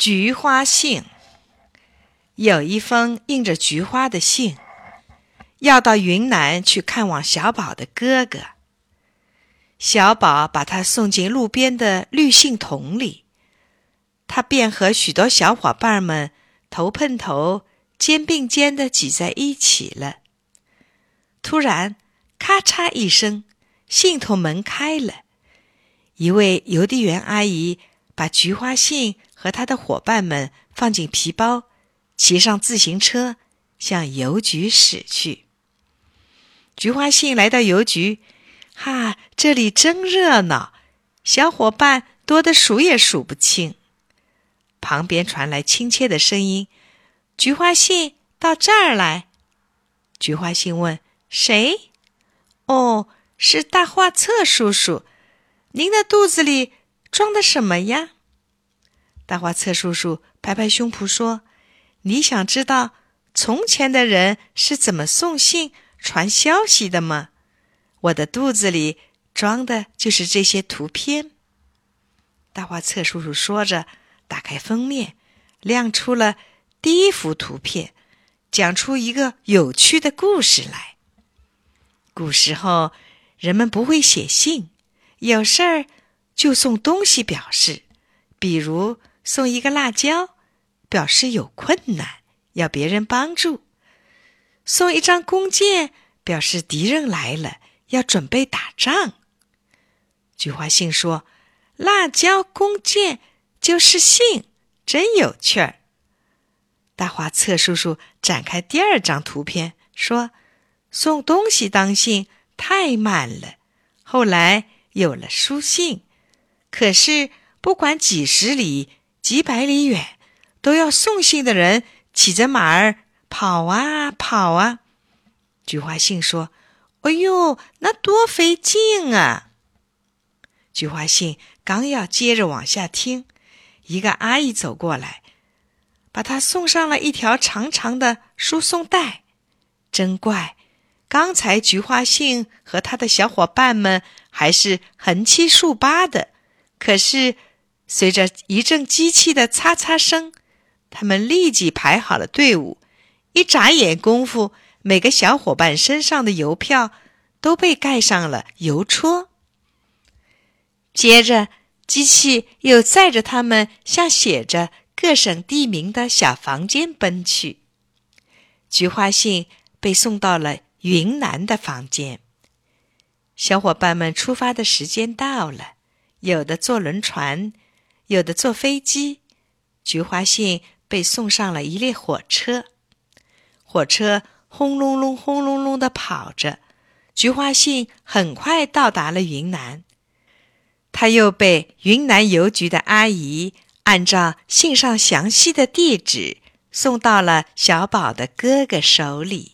菊花信，有一封印着菊花的信，要到云南去看望小宝的哥哥。小宝把他送进路边的绿信桶里，他便和许多小伙伴们头碰头、肩并肩的挤在一起了。突然，咔嚓一声，信筒门开了，一位邮递员阿姨把菊花信。和他的伙伴们放进皮包，骑上自行车向邮局驶去。菊花信来到邮局，哈，这里真热闹，小伙伴多得数也数不清。旁边传来亲切的声音：“菊花信到这儿来。”菊花信问：“谁？”“哦，是大画册叔叔。您的肚子里装的什么呀？”大花册叔叔拍拍胸脯说：“你想知道从前的人是怎么送信传消息的吗？我的肚子里装的就是这些图片。”大花册叔叔说着，打开封面，亮出了第一幅图片，讲出一个有趣的故事来。古时候，人们不会写信，有事儿就送东西表示，比如。送一个辣椒，表示有困难，要别人帮助；送一张弓箭，表示敌人来了，要准备打仗。菊花信说：“辣椒、弓箭就是信，真有趣儿。”大花册叔叔展开第二张图片，说：“送东西当信太慢了，后来有了书信，可是不管几十里。”几百里远，都要送信的人骑着马儿跑啊跑啊。菊花信说：“哎呦，那多费劲啊！”菊花信刚要接着往下听，一个阿姨走过来，把他送上了一条长长的输送带。真怪，刚才菊花信和他的小伙伴们还是横七竖八的，可是。随着一阵机器的嚓嚓声，他们立即排好了队伍。一眨眼功夫，每个小伙伴身上的邮票都被盖上了邮戳。接着，机器又载着他们向写着各省地名的小房间奔去。菊花信被送到了云南的房间。小伙伴们出发的时间到了，有的坐轮船。有的坐飞机，菊花信被送上了一列火车，火车轰隆隆、轰隆隆的跑着，菊花信很快到达了云南。他又被云南邮局的阿姨按照信上详细的地址送到了小宝的哥哥手里。